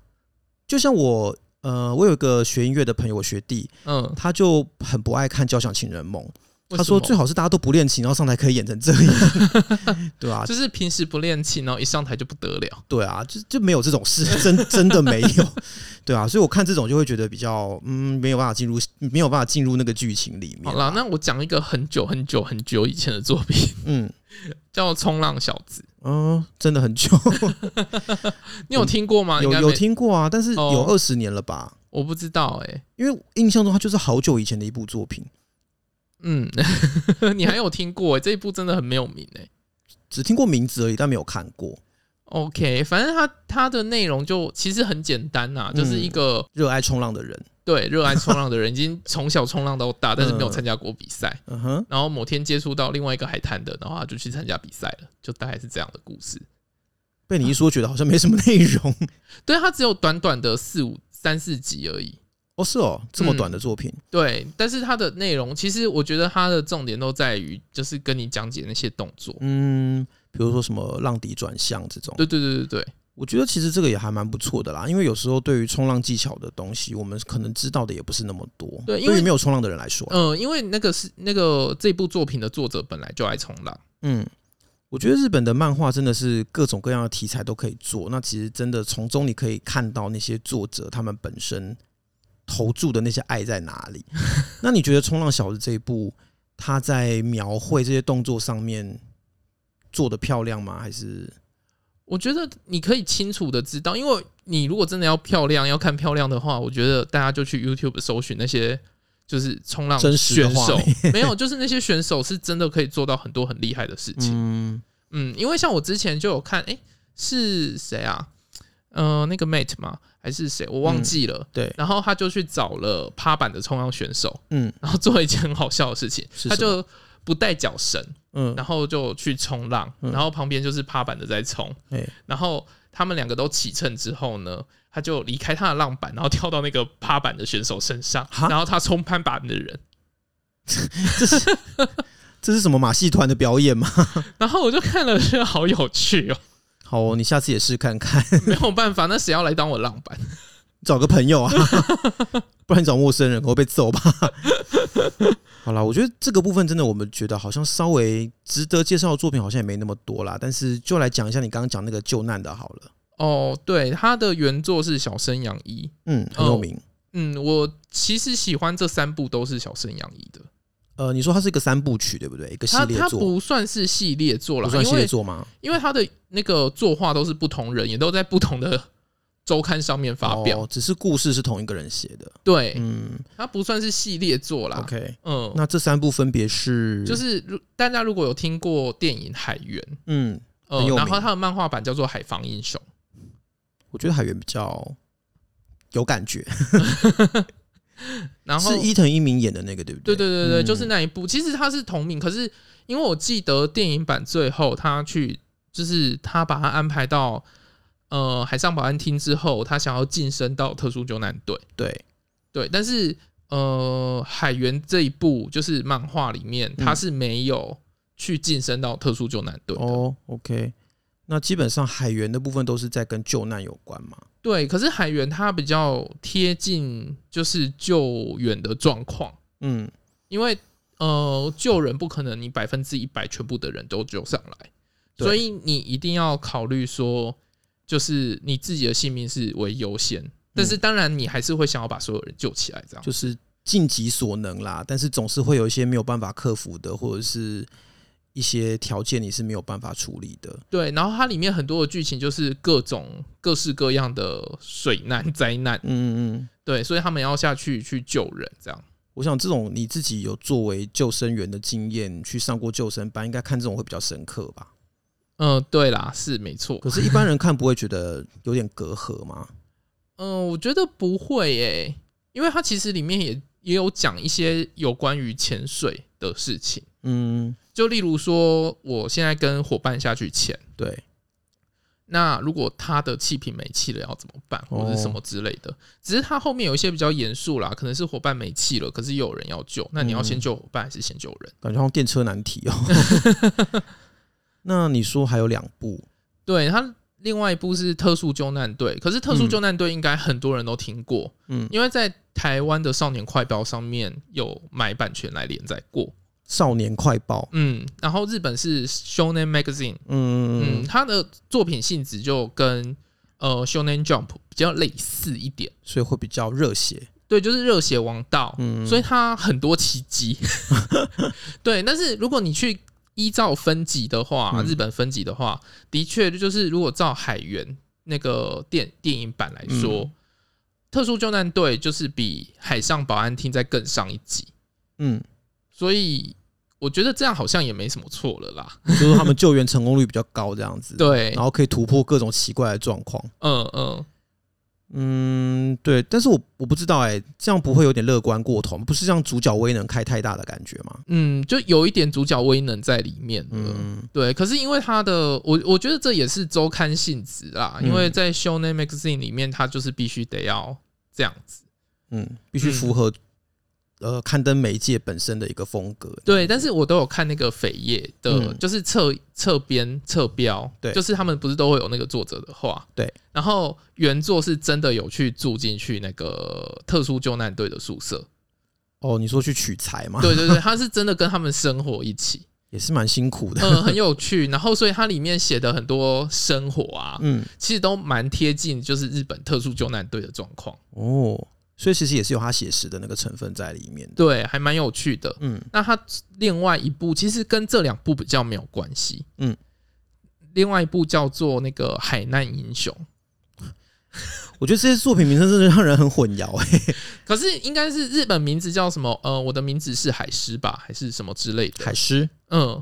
就像我，呃，我有一个学音乐的朋友，我学弟，嗯，他就很不爱看《交响情人梦》，他说最好是大家都不练琴，然后上台可以演成这样，对啊，就是平时不练琴，然后一上台就不得了，对啊，就就没有这种事，真真的没有，对啊，所以我看这种就会觉得比较，嗯，没有办法进入，没有办法进入那个剧情里面。好啦，那我讲一个很久很久很久以前的作品，嗯，叫《冲浪小子》。嗯，真的很久。你有听过吗？有有听过啊，但是有二十年了吧？哦，我不知道哎，欸，因为印象中它就是好久以前的一部作品。嗯，你还有听过？这一部真的很没有名哎，只听过名字而已，但没有看过。OK，反正它它的内容就其实很简单呐，就是一个热爱冲浪的人。对，热爱冲浪的人 已经从小冲浪到大，但是没有参加过比赛。嗯哼。然后某天接触到另外一个海滩的，然后他就去参加比赛了，就大概是这样的故事。被你一说，觉得好像没什么内容。对，他只有短短的四五三四集而已。哦，是哦，这么短的作品。嗯、对，但是它的内容其实我觉得它的重点都在于，就是跟你讲解那些动作。嗯，比如说什么浪底转向这种。对对对对对。我觉得其实这个也还蛮不错的啦，因为有时候对于冲浪技巧的东西，我们可能知道的也不是那么多。对，因为没有冲浪的人来说，嗯，因为那个是那个这部作品的作者本来就爱冲浪。嗯，我觉得日本的漫画真的是各种各样的题材都可以做。那其实真的从中你可以看到那些作者他们本身投注的那些爱在哪里。那你觉得《冲浪小子》这一部他在描绘这些动作上面做的漂亮吗？还是？我觉得你可以清楚的知道，因为你如果真的要漂亮，要看漂亮的话，我觉得大家就去 YouTube 搜寻那些就是冲浪选手，没有，就是那些选手是真的可以做到很多很厉害的事情。嗯嗯，因为像我之前就有看，诶，是谁啊？呃，那个 Mate 吗？还是谁？我忘记了。对，然后他就去找了趴板的冲浪选手，嗯，然后做了一件很好笑的事情，他就。不带脚绳，嗯，然后就去冲浪，嗯、然后旁边就是趴板的在冲，嗯、然后他们两个都起乘之后呢，他就离开他的浪板，然后跳到那个趴板的选手身上，然后他冲攀板的人，这是这是什么马戏团的表演吗？然后我就看了，觉得好有趣哦。好哦，你下次也试看看。没有办法，那谁要来当我浪板？找个朋友啊，不然你找陌生人，我会被揍吧。好啦，我觉得这个部分真的，我们觉得好像稍微值得介绍的作品好像也没那么多啦。但是就来讲一下你刚刚讲那个救难的好了。哦，对，他的原作是小生洋一，嗯，很有名。嗯，我其实喜欢这三部都是小生洋一的。呃，你说它是一个三部曲对不对？一个系列作，它不算是系列作了，不算系列作吗？因为它的那个作画都是不同人，也都在不同的。周刊上面发表，哦，只是故事是同一个人写的。对，嗯，它不算是系列作啦。OK，嗯，那这三部分别是，就是大家如果有听过电影《海猿》，嗯，呃，然后它的漫画版叫做《海防英雄》，我觉得海猿比较有感觉。然后是伊藤一明演的那个，对不对？对对对对，就是那一部。其实他是同名，可是因为我记得电影版最后他去，就是他把他安排到。呃，海上保安厅之后，他想要晋升到特殊救难队。对，对，但是呃，海员这一部就是漫画里面，他是没有去晋升到特殊救难队的。哦，OK，那基本上海员的部分都是在跟救难有关嘛？对，可是海员他比较贴近就是救援的状况。嗯，因为呃，救人不可能你百分之一百全部的人都救上来，所以你一定要考虑说。就是你自己的性命是为优先，但是当然你还是会想要把所有人救起来，这样就是尽己所能啦。但是总是会有一些没有办法克服的，或者是一些条件你是没有办法处理的。对，然后它里面很多的剧情就是各种各式各样的水难灾难，嗯嗯，对，所以他们要下去去救人，这样。我想这种你自己有作为救生员的经验，去上过救生班，应该看这种会比较深刻吧。嗯，对啦，是没错。可是，一般人看不会觉得有点隔阂吗？嗯，我觉得不会诶、欸，因为它其实里面也也有讲一些有关于潜水的事情。嗯，就例如说，我现在跟伙伴下去潜，对，那如果他的气瓶没气了要怎么办，或者是什么之类的？哦、只是他后面有一些比较严肃啦，可能是伙伴没气了，可是又有人要救，那你要先救伙伴还是先救人？感觉像电车难题哦。那你说还有两部，对，他另外一部是特殊救难队，可是特殊救难队应该很多人都听过，嗯，因为在台湾的少年快报上面有买版权来连载过少年快报，嗯，然后日本是 Shonen Magazine，嗯嗯，他的作品性质就跟呃 Shonen Jump 比较类似一点，所以会比较热血，对，就是热血王道，嗯，所以他很多奇迹，对，但是如果你去。依照分级的话，日本分级的话，嗯、的确就是如果照海猿那个电电影版来说，嗯、特殊救难队就是比海上保安厅再更上一级。嗯，所以我觉得这样好像也没什么错了啦。就是他们救援成功率比较高，这样子。对，然后可以突破各种奇怪的状况。嗯嗯。嗯，对，但是我我不知道哎、欸，这样不会有点乐观过头？不是让主角威能开太大的感觉吗？嗯，就有一点主角威能在里面。嗯，对。可是因为他的，我我觉得这也是周刊性质啦，因为在 Shonen Magazine 里面，他就是必须得要这样子。嗯，必须符合。呃，刊登媒介本身的一个风格，对，但是我都有看那个扉页的，嗯、就是侧侧边侧标，对，就是他们不是都会有那个作者的话，对，然后原作是真的有去住进去那个特殊救难队的宿舍，哦，你说去取材吗？对对对，他是真的跟他们生活一起，也是蛮辛苦的，嗯，很有趣，然后所以它里面写的很多生活啊，嗯，其实都蛮贴近，就是日本特殊救难队的状况，哦。所以其实也是有他写实的那个成分在里面，对，还蛮有趣的。嗯，那他另外一部其实跟这两部比较没有关系。嗯，另外一部叫做那个《海难英雄》，我觉得这些作品名称真的让人很混淆哎。可是应该是日本名字叫什么？呃，我的名字是海狮吧，还是什么之类的？海狮？嗯，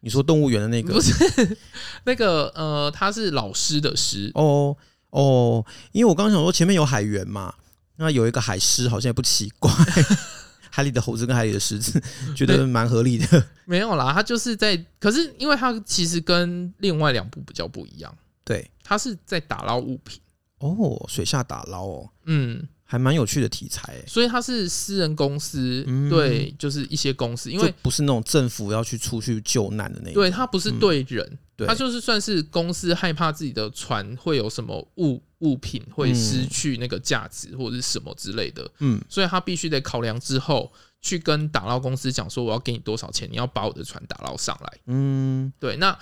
你说动物园的那个？不是，那个呃，他是老师的师。哦哦，因为我刚刚想说前面有海员嘛。那有一个海狮，好像也不奇怪。海里的猴子跟海里的狮子，觉得蛮合理的。没有啦，它就是在，可是因为它其实跟另外两部比较不一样。对，它是在打捞物品。哦，水下打捞哦。嗯。还蛮有趣的题材，所以它是私人公司，嗯、对，就是一些公司，因为不是那种政府要去出去救难的那种，对，它不是对人，嗯、对，它就是算是公司害怕自己的船会有什么物物品会失去那个价值或者是什么之类的，嗯，所以他必须得考量之后去跟打捞公司讲说，我要给你多少钱，你要把我的船打捞上来，嗯，对，那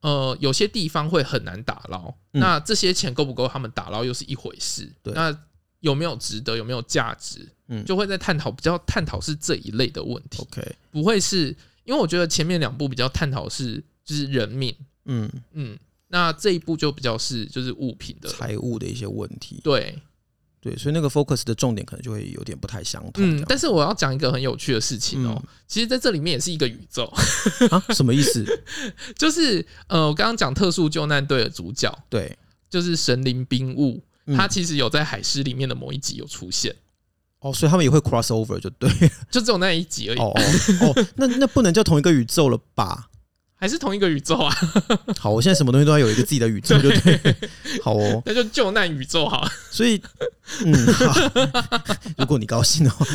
呃，有些地方会很难打捞，嗯、那这些钱够不够他们打捞又是一回事，对，那。有没有值得？有没有价值？嗯，就会在探讨，比较探讨是这一类的问题。OK，不会是因为我觉得前面两部比较探讨是就是人命，嗯。嗯，那这一步就比较是就是物品的财务的一些问题。对对，所以那个 focus 的重点可能就会有点不太相同。嗯，但是我要讲一个很有趣的事情哦，嗯、其实在这里面也是一个宇宙 啊？什么意思？就是呃，我刚刚讲特殊救难队的主角，对，就是神灵兵务。他其实有在海狮里面的某一集有出现，哦，所以他们也会 cross over 就对，就只有那一集而已。哦哦哦，那那不能叫同一个宇宙了吧？还是同一个宇宙啊？好，我现在什么东西都要有一个自己的宇宙，就对。好哦，那就救难宇宙好。所以，嗯，好，如果你高兴的话，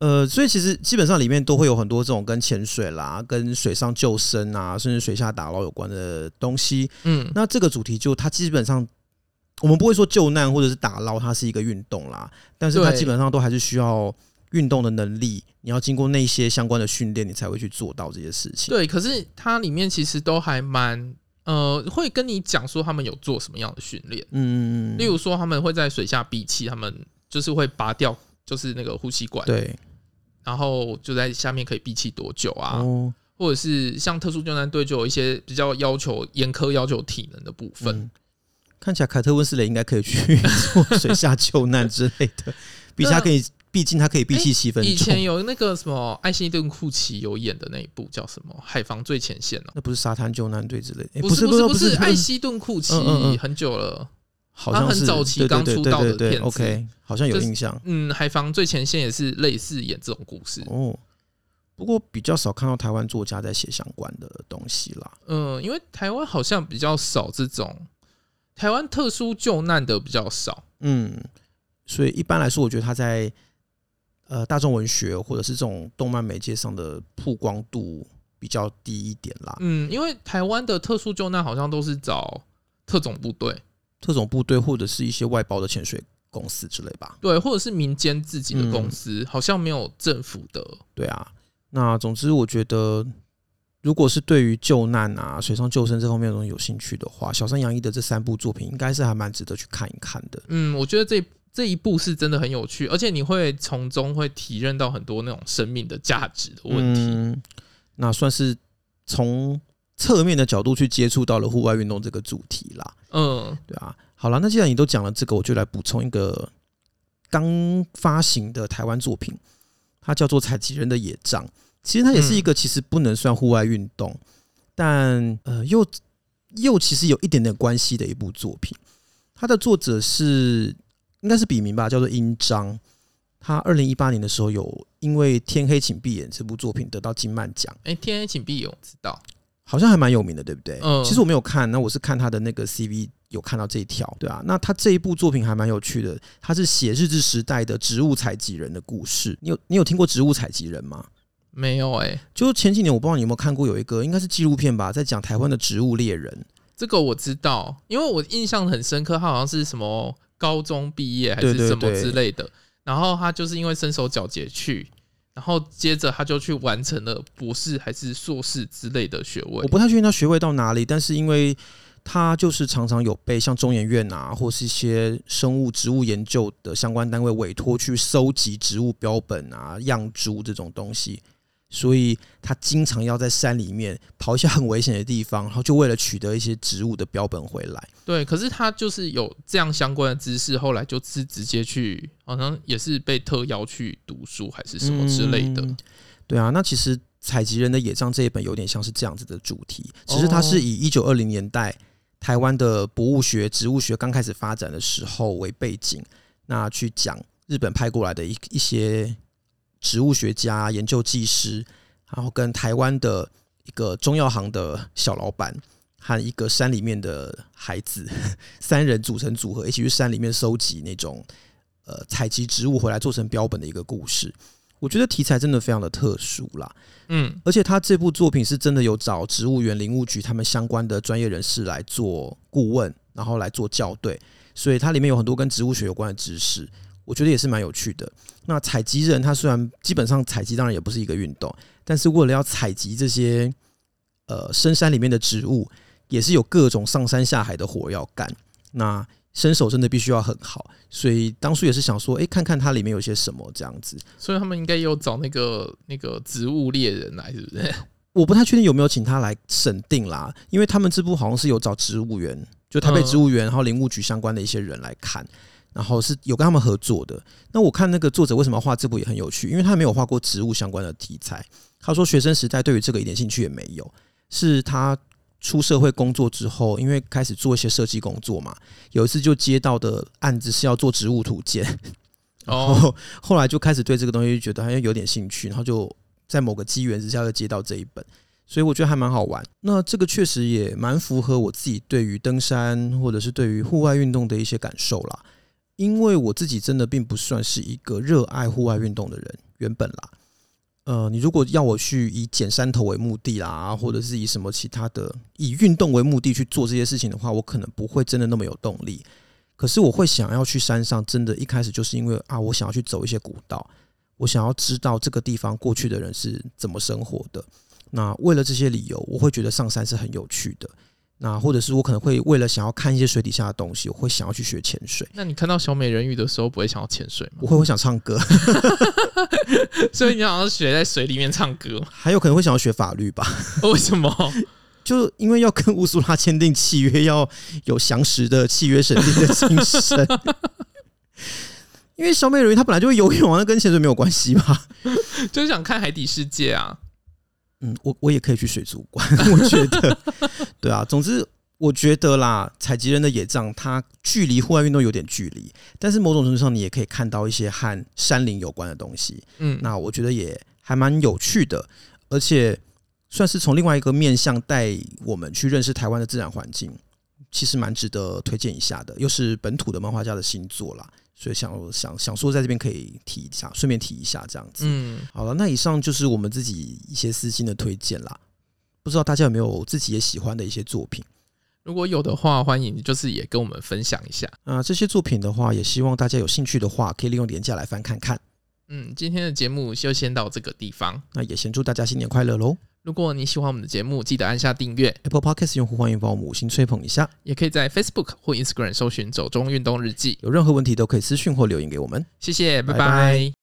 呃，所以其实基本上里面都会有很多这种跟潜水啦、跟水上救生啊，甚至水下打捞有关的东西。嗯，那这个主题就它基本上。我们不会说救难或者是打捞，它是一个运动啦，但是它基本上都还是需要运动的能力，你要经过那些相关的训练，你才会去做到这些事情。对，可是它里面其实都还蛮呃，会跟你讲说他们有做什么样的训练，嗯，例如说他们会在水下闭气，他们就是会拔掉就是那个呼吸管，对，然后就在下面可以闭气多久啊？哦，或者是像特殊救难队就有一些比较要求严苛、要求体能的部分。嗯。看起来凯特温斯雷应该可以去 做水下救难之类的，毕竟他可以，毕竟他可以闭气七分钟。以前有那个什么艾希顿库奇有演的那一部叫什么《海防最前线》呢？那不是沙滩救难队之类的？不是不是不是艾希顿库奇，很久了，好像很早期刚出道的片子。OK，好像有印象。嗯，《海防最前线》也是类似演这种故事哦。不过比较少看到台湾作家在写相关的东西啦。嗯，因为台湾好像比较少这种。台湾特殊救难的比较少，嗯，所以一般来说，我觉得他在呃大众文学或者是这种动漫媒介上的曝光度比较低一点啦。嗯，因为台湾的特殊救难好像都是找特种部队、特种部队或者是一些外包的潜水公司之类吧。对，或者是民间自己的公司，嗯、好像没有政府的。对啊，那总之我觉得。如果是对于救难啊、水上救生这方面的东西有兴趣的话，小山洋一的这三部作品应该是还蛮值得去看一看的。嗯，我觉得这这一部是真的很有趣，而且你会从中会体认到很多那种生命的价值的问题。嗯，那算是从侧面的角度去接触到了户外运动这个主题啦。嗯，对啊。好了，那既然你都讲了这个，我就来补充一个刚发行的台湾作品，它叫做《采集人的野帐》。其实它也是一个其实不能算户外运动，嗯、但呃又又其实有一点点关系的一部作品。它的作者是应该是笔名吧，叫做英章。他二零一八年的时候有因为《天黑请闭眼》这部作品得到金漫奖。哎，《天黑请闭眼》我知道，好像还蛮有名的，对不对？嗯。其实我没有看，那我是看他的那个 CV 有看到这一条，对啊。那他这一部作品还蛮有趣的，他是写日治时代的植物采集人的故事。你有你有听过植物采集人吗？没有哎、欸，就前几年我不知道你有没有看过，有一个应该是纪录片吧，在讲台湾的植物猎人。这个我知道，因为我印象很深刻，他好像是什么高中毕业还是什么之类的，然后他就是因为身手矫捷去。然后接着他就去完成了博士还是硕士之类的学位。我不太确定他学位到哪里，但是因为他就是常常有被像中研院啊，或是一些生物植物研究的相关单位委托去收集植物标本啊、样株这种东西。所以他经常要在山里面跑一些很危险的地方，然后就为了取得一些植物的标本回来。对，可是他就是有这样相关的知识，后来就是直接去，好像也是被特邀去读书还是什么之类的。嗯、对啊，那其实《采集人的野帐》这一本有点像是这样子的主题，其实它是以一九二零年代台湾的博物学、植物学刚开始发展的时候为背景，那去讲日本派过来的一一些。植物学家、研究技师，然后跟台湾的一个中药行的小老板和一个山里面的孩子，三人组成组合，一起去山里面收集那种呃采集植物回来做成标本的一个故事。我觉得题材真的非常的特殊啦，嗯，而且他这部作品是真的有找植物园、林务局他们相关的专业人士来做顾问，然后来做校对，所以它里面有很多跟植物学有关的知识。我觉得也是蛮有趣的。那采集人他虽然基本上采集当然也不是一个运动，但是为了要采集这些呃深山里面的植物，也是有各种上山下海的活要干。那身手真的必须要很好，所以当初也是想说，哎、欸，看看它里面有些什么这样子。所以他们应该有找那个那个植物猎人来，是不是？我不太确定有没有请他来审定啦，因为他们这部好像是有找植物园，就台北植物园，然后林务局相关的一些人来看。然后是有跟他们合作的。那我看那个作者为什么要画这部也很有趣，因为他没有画过植物相关的题材。他说学生时代对于这个一点兴趣也没有，是他出社会工作之后，因为开始做一些设计工作嘛，有一次就接到的案子是要做植物图鉴，哦后后来就开始对这个东西觉得好像有点兴趣，然后就在某个机缘之下就接到这一本，所以我觉得还蛮好玩。那这个确实也蛮符合我自己对于登山或者是对于户外运动的一些感受啦。因为我自己真的并不算是一个热爱户外运动的人，原本啦，呃，你如果要我去以捡山头为目的啦，或者是以什么其他的以运动为目的去做这些事情的话，我可能不会真的那么有动力。可是我会想要去山上，真的一开始就是因为啊，我想要去走一些古道，我想要知道这个地方过去的人是怎么生活的。那为了这些理由，我会觉得上山是很有趣的。那或者是我可能会为了想要看一些水底下的东西，我会想要去学潜水。那你看到小美人鱼的时候，不会想要潜水吗？我会，我想唱歌。所以你好像学在水里面唱歌，还有可能会想要学法律吧？为什么？就因为要跟乌苏拉签订契约，要有详实的契约审定的精神。因为小美人鱼她本来就会游泳啊，那跟潜水没有关系吧？就是想看海底世界啊。嗯，我我也可以去水族馆，我觉得，对啊。总之，我觉得啦，采集人的野帐，它距离户外运动有点距离，但是某种程度上，你也可以看到一些和山林有关的东西。嗯，那我觉得也还蛮有趣的，而且算是从另外一个面向带我们去认识台湾的自然环境，其实蛮值得推荐一下的。又是本土的漫画家的新作啦。所以想想想说，在这边可以提一下，顺便提一下这样子。嗯，好了，那以上就是我们自己一些私心的推荐啦。不知道大家有没有自己也喜欢的一些作品？如果有的话，欢迎就是也跟我们分享一下。啊，这些作品的话，也希望大家有兴趣的话，可以利用连假来翻看看。嗯，今天的节目就先到这个地方。那也先祝大家新年快乐喽！如果你喜欢我们的节目，记得按下订阅。Apple Podcast 用户欢迎帮我们五星吹捧一下，也可以在 Facebook 或 Instagram 搜寻“走中运动日记”。有任何问题都可以私讯或留言给我们。谢谢，拜拜。拜拜。